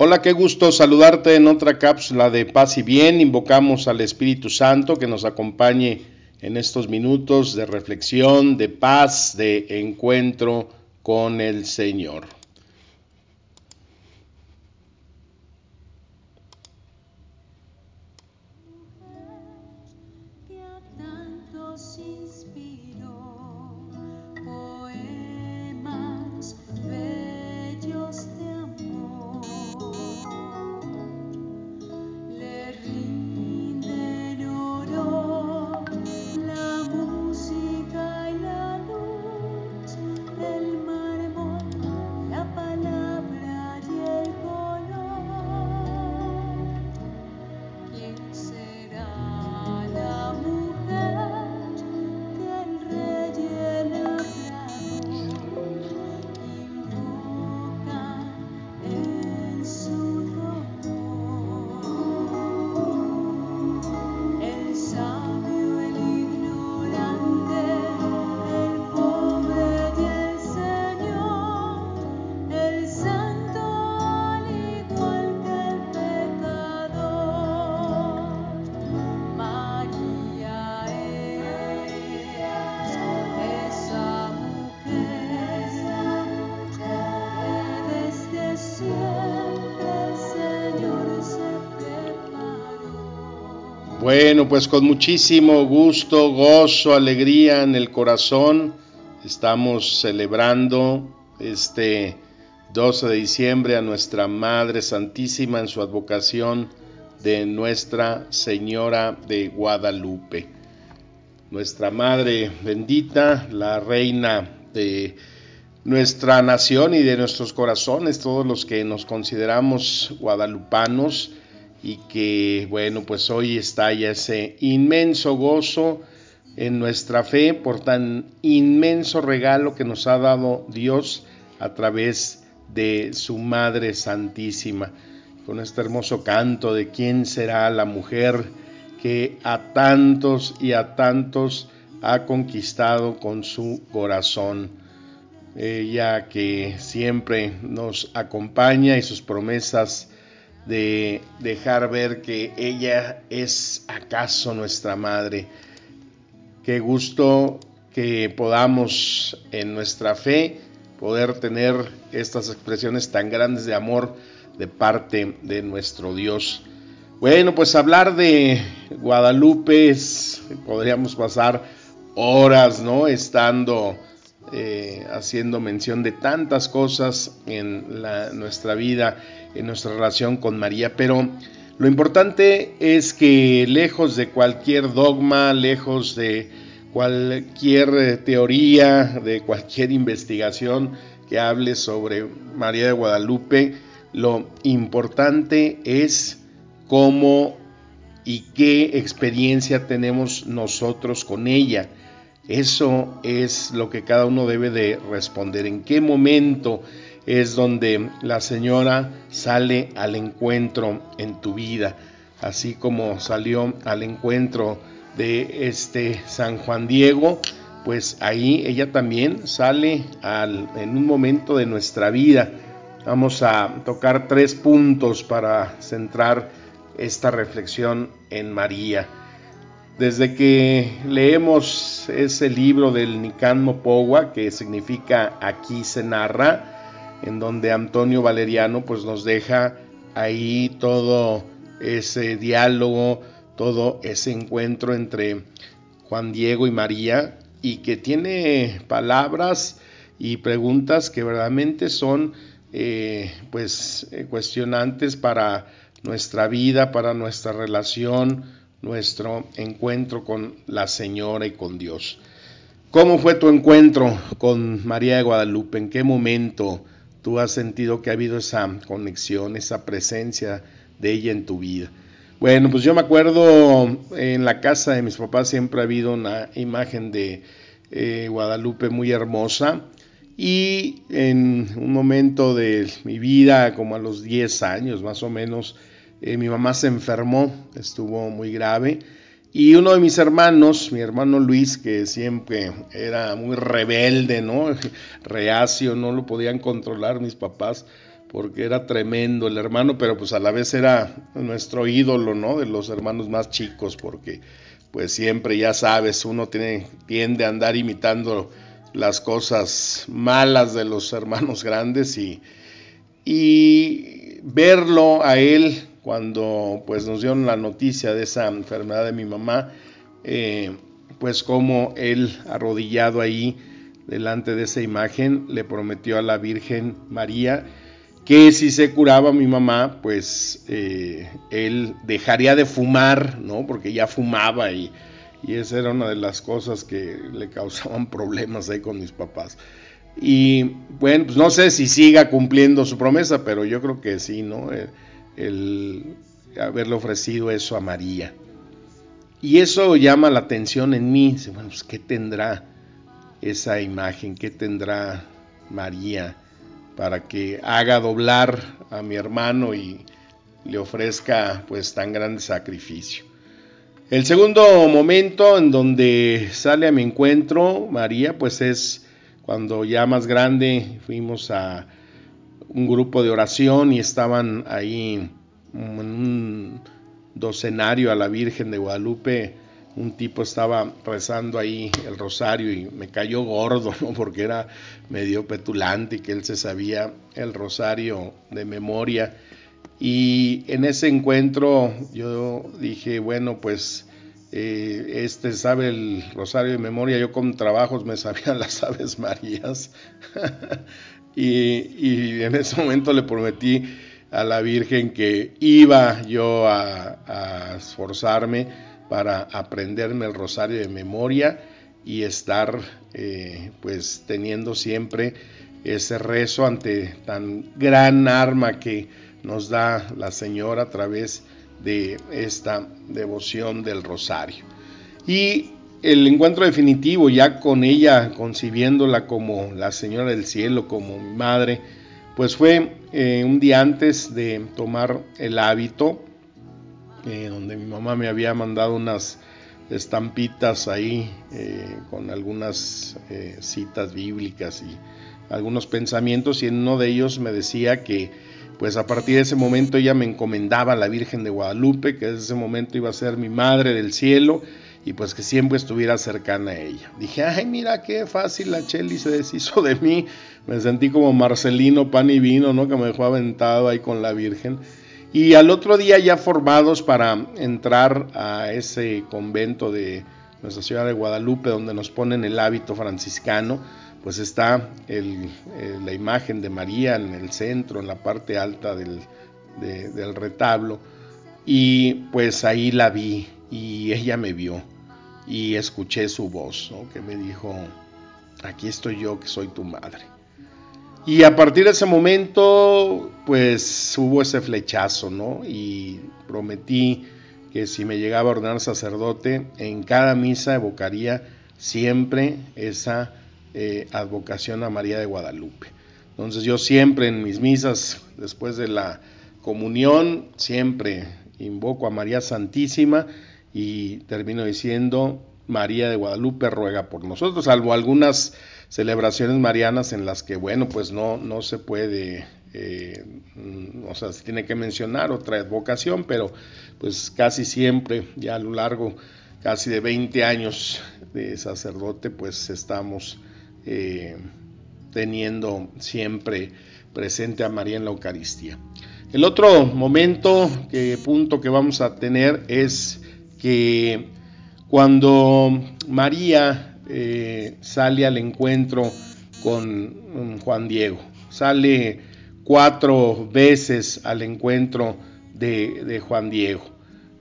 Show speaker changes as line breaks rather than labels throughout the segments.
Hola, qué gusto saludarte en otra cápsula de paz y bien. Invocamos al Espíritu Santo que nos acompañe en estos minutos de reflexión, de paz, de encuentro con el Señor. Bueno, pues con muchísimo gusto, gozo, alegría en el corazón, estamos celebrando este 12 de diciembre a nuestra Madre Santísima en su advocación de Nuestra Señora de Guadalupe. Nuestra Madre bendita, la Reina de nuestra nación y de nuestros corazones, todos los que nos consideramos guadalupanos, y que bueno, pues hoy está ya ese inmenso gozo en nuestra fe por tan inmenso regalo que nos ha dado Dios a través de su Madre Santísima, con este hermoso canto de quién será la mujer que a tantos y a tantos ha conquistado con su corazón. Ella que siempre nos acompaña y sus promesas de dejar ver que ella es acaso nuestra madre. Qué gusto que podamos en nuestra fe poder tener estas expresiones tan grandes de amor de parte de nuestro Dios. Bueno, pues hablar de Guadalupe podríamos pasar horas, ¿no? Estando eh, haciendo mención de tantas cosas en nuestra vida, en nuestra relación con María, pero lo importante es que lejos de cualquier dogma, lejos de cualquier teoría, de cualquier investigación que hable sobre María de Guadalupe, lo importante es cómo y qué experiencia tenemos nosotros con ella eso es lo que cada uno debe de responder. ¿En qué momento es donde la señora sale al encuentro en tu vida? Así como salió al encuentro de este San Juan Diego, pues ahí ella también sale en un momento de nuestra vida. Vamos a tocar tres puntos para centrar esta reflexión en María. Desde que leemos ese libro del Nican Mopowa, que significa aquí se narra, en donde Antonio Valeriano pues nos deja ahí todo ese diálogo, todo ese encuentro entre Juan Diego y María y que tiene palabras y preguntas que verdaderamente son eh, pues eh, cuestionantes para nuestra vida, para nuestra relación, nuestro encuentro con la Señora y con Dios. ¿Cómo fue tu encuentro con María de Guadalupe? ¿En qué momento tú has sentido que ha habido esa conexión, esa presencia de ella en tu vida? Bueno, pues yo me acuerdo en la casa de mis papás siempre ha habido una imagen de eh, Guadalupe muy hermosa y en un momento de mi vida, como a los 10 años más o menos, eh, mi mamá se enfermó, estuvo muy grave Y uno de mis hermanos, mi hermano Luis, que siempre era muy rebelde, ¿no? Reacio, no lo podían controlar mis papás porque era tremendo el hermano, pero pues a la vez era nuestro ídolo, ¿no? De los hermanos más chicos, porque pues siempre, ya sabes, uno tiene, tiende a andar imitando las cosas malas de los hermanos grandes y, y verlo a él cuando pues nos dieron la noticia de esa enfermedad de mi mamá, eh, pues como él arrodillado ahí delante de esa imagen le prometió a la Virgen María que si se curaba mi mamá, pues eh, él dejaría de fumar, ¿no? Porque ya fumaba y, y esa era una de las cosas que le causaban problemas ahí con mis papás. Y bueno, pues no sé si siga cumpliendo su promesa, pero yo creo que sí, ¿no? Eh, el haberle ofrecido eso a María. Y eso llama la atención en mí. Bueno, pues, ¿qué tendrá esa imagen? ¿Qué tendrá María para que haga doblar a mi hermano y le ofrezca pues tan grande sacrificio? El segundo momento en donde sale a mi encuentro María, pues es cuando ya más grande fuimos a un grupo de oración y estaban ahí en un docenario a la Virgen de Guadalupe. Un tipo estaba rezando ahí el rosario y me cayó gordo, ¿no? Porque era medio petulante y que él se sabía el rosario de memoria. Y en ese encuentro yo dije, bueno, pues eh, este sabe el rosario de memoria, yo con trabajos me sabía las Aves Marías. Y, en ese momento le prometí a la Virgen que iba yo a, esforzarme para aprenderme el rosario de memoria y estar eh, pues teniendo siempre ese rezo ante tan gran arma que nos da la Señora a través de esta devoción del rosario. Y el encuentro definitivo, ya con ella concibiéndola como la Señora del Cielo, como mi madre, pues fue eh, un día antes de tomar el hábito, eh, donde mi mamá me había mandado unas estampitas ahí eh, con algunas citas bíblicas y algunos pensamientos y en uno de ellos me decía que pues a partir de ese momento ella me encomendaba a la Virgen de Guadalupe, que desde ese momento iba a ser mi madre del cielo y pues que siempre estuviera cercana a ella. Dije, ay, mira qué fácil la Cheli se deshizo de mí. Me sentí como Marcelino pan y vino, ¿no? Que me dejó aventado ahí con la Virgen. Y al otro día ya formados para entrar a ese convento de Nuestra Señora de Guadalupe, donde nos ponen el hábito franciscano, pues está la imagen de María en el centro, en la parte alta del retablo. Y pues ahí la vi y ella me vio y escuché su voz, que me dijo, aquí estoy yo, que soy tu madre. Y a partir de ese momento, pues hubo ese flechazo, ¿no? Y prometí que si me llegaba a ordenar sacerdote, en cada misa evocaría siempre esa eh, advocación a María de Guadalupe. Entonces yo siempre en mis misas, después de la comunión, siempre invoco a María Santísima y termino diciendo, María de Guadalupe ruega por nosotros, salvo algunas celebraciones marianas en las que, bueno, pues no, no se puede, eh, o sea, se tiene que mencionar otra advocación, pero pues casi siempre, ya a lo largo casi de 20 años de sacerdote, pues estamos eh, teniendo siempre presente a María en la Eucaristía. El otro momento, que, punto que vamos a tener es que cuando María eh, sale al encuentro con Juan Diego, sale cuatro veces al encuentro de, Juan Diego.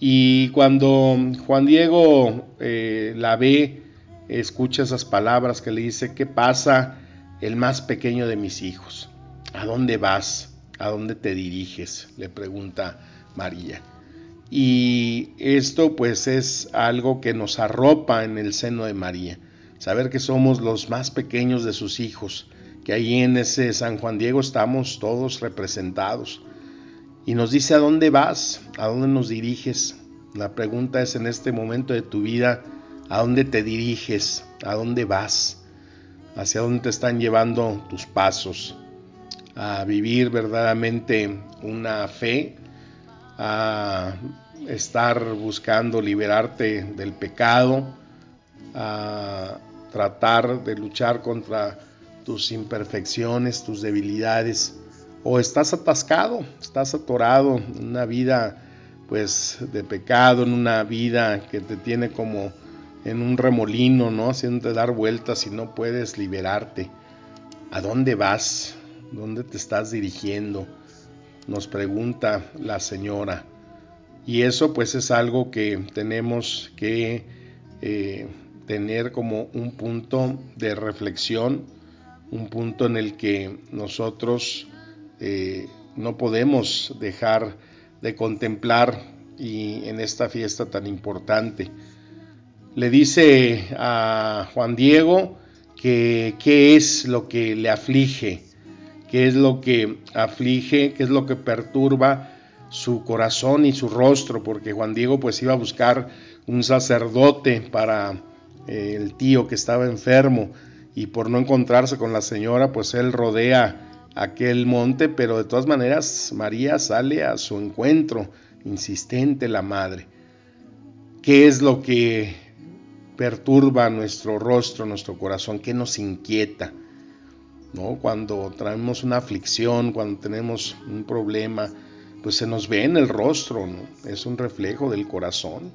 Y cuando Juan Diego eh, la ve, escucha esas palabras que le dice, ¿qué pasa el más pequeño de mis hijos? ¿A dónde vas? ¿A dónde te diriges? Le pregunta María. Y esto pues es algo que nos arropa en el seno de María, saber que somos los más pequeños de sus hijos, que ahí en ese San Juan Diego estamos todos representados. Y nos dice a dónde vas, a dónde nos diriges. La pregunta es en este momento de tu vida, ¿a dónde te diriges? ¿A dónde vas? ¿Hacia dónde te están llevando tus pasos? A vivir verdaderamente una fe, a estar buscando liberarte del pecado, a tratar de luchar contra tus imperfecciones, tus debilidades, o estás atascado, estás atorado en una vida pues de pecado, en una vida que te tiene como en un remolino, ¿no? Haciéndote dar vueltas y no puedes liberarte. ¿A dónde vas? ¿Dónde te estás dirigiendo? Nos pregunta la señora. Y eso pues es algo que tenemos que eh, tener como un punto de reflexión, un punto en el que nosotros eh, no podemos dejar de contemplar y en esta fiesta tan importante. Le dice a Juan Diego que qué es lo que le aflige, qué es lo que aflige, qué es lo que perturba su corazón y su rostro, porque Juan Diego pues iba a buscar un sacerdote para eh, el tío que estaba enfermo y por no encontrarse con la señora pues él rodea aquel monte, pero de todas maneras María sale a su encuentro, insistente la madre. ¿Qué es lo que perturba nuestro rostro, nuestro corazón? ¿Qué nos inquieta? ¿No? Cuando traemos una aflicción, cuando tenemos un problema, pues se nos ve en el rostro. Es un reflejo del corazón.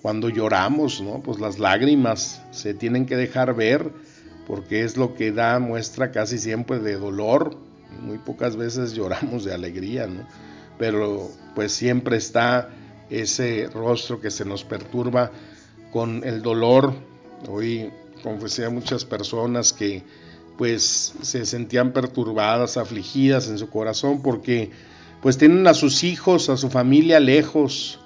Cuando lloramos, ¿no? Pues las lágrimas se tienen que dejar ver porque es lo que da muestra casi siempre de dolor. Muy pocas veces lloramos de alegría. Pero pues siempre está ese rostro que se nos perturba con el dolor. Hoy confesé a muchas personas que pues se sentían perturbadas, afligidas en su corazón porque pues tienen a sus hijos, a su familia lejos,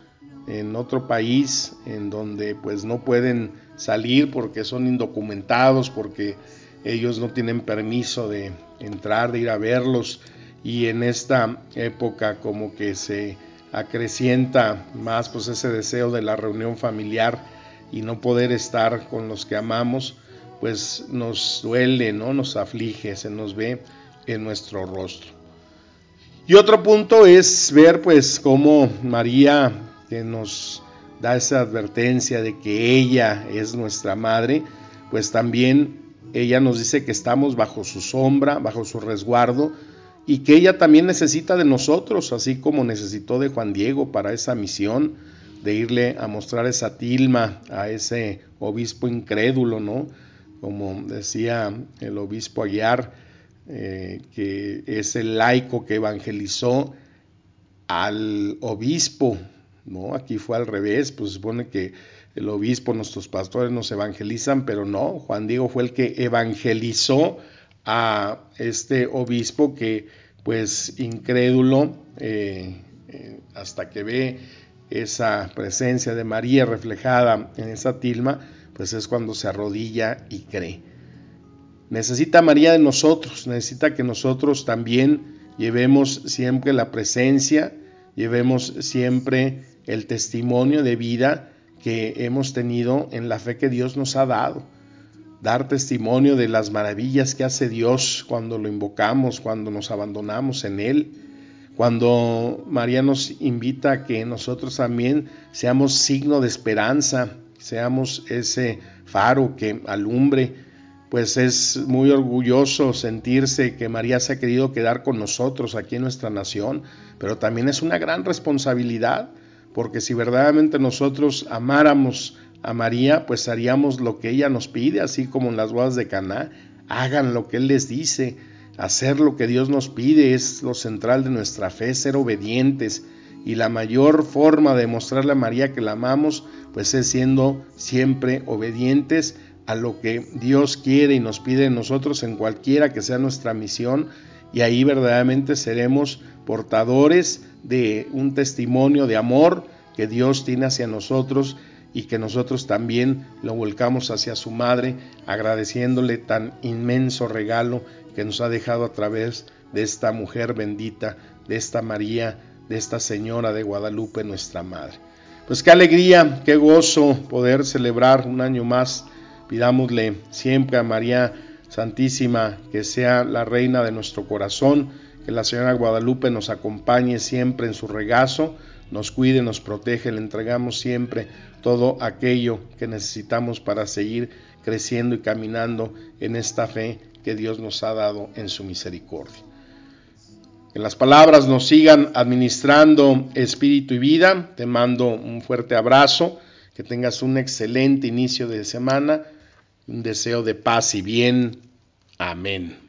en otro país, en donde pues no pueden salir porque son indocumentados, porque ellos no tienen permiso de entrar, de ir a verlos, y en esta época como que se acrecienta más pues ese deseo de la reunión familiar y no poder estar con los que amamos, pues nos duele, ¿no? Nos aflige, se nos ve en nuestro rostro. Y otro punto es ver pues cómo María, que nos da esa advertencia de que ella es nuestra madre, pues también ella nos dice que estamos bajo su sombra, bajo su resguardo, y que ella también necesita de nosotros, así como necesitó de Juan Diego para esa misión de irle a mostrar esa tilma a ese obispo incrédulo, ¿no? Como decía el obispo Aguiar, eh, que es el laico que evangelizó al obispo, ¿no? Aquí fue al revés, pues supone que el obispo, nuestros pastores nos evangelizan, pero no, Juan Diego fue el que evangelizó a este obispo que pues incrédulo, eh, eh, hasta que ve esa presencia de María reflejada en esa tilma, pues es cuando se arrodilla y cree. Necesita María de nosotros, necesita que nosotros también llevemos siempre la presencia, llevemos siempre el testimonio de vida que hemos tenido en la fe que Dios nos ha dado. Dar testimonio de las maravillas que hace Dios cuando lo invocamos, cuando nos abandonamos en Él, cuando María nos invita a que nosotros también seamos signo de esperanza, seamos ese faro que alumbre pues es muy orgulloso sentirse que María se ha querido quedar con nosotros aquí en nuestra nación, pero también es una gran responsabilidad, porque si verdaderamente nosotros amáramos a María, pues haríamos lo que ella nos pide, así como en las bodas de Caná, hagan lo que él les dice, hacer lo que Dios nos pide es lo central de nuestra fe, ser obedientes. Y la mayor forma de mostrarle a María que la amamos, pues es siendo siempre obedientes a lo que Dios quiere y nos pide en nosotros en cualquiera que sea nuestra misión. Y ahí verdaderamente seremos portadores de un testimonio de amor que Dios tiene hacia nosotros y que nosotros también lo volcamos hacia su madre agradeciéndole tan inmenso regalo que nos ha dejado a través de esta mujer bendita, de esta María, de esta Señora de Guadalupe, nuestra Madre. Pues qué alegría, qué gozo poder celebrar un año más. Pidámosle siempre a María Santísima que sea la reina de nuestro corazón, que la Señora Guadalupe nos acompañe siempre en su regazo, nos cuide, nos protege, le entregamos siempre todo aquello que necesitamos para seguir creciendo y caminando en esta fe que Dios nos ha dado en su misericordia. Que las palabras nos sigan administrando espíritu y vida. Te mando un fuerte abrazo. Que tengas un excelente inicio de semana. Un deseo de paz y bien. Amén.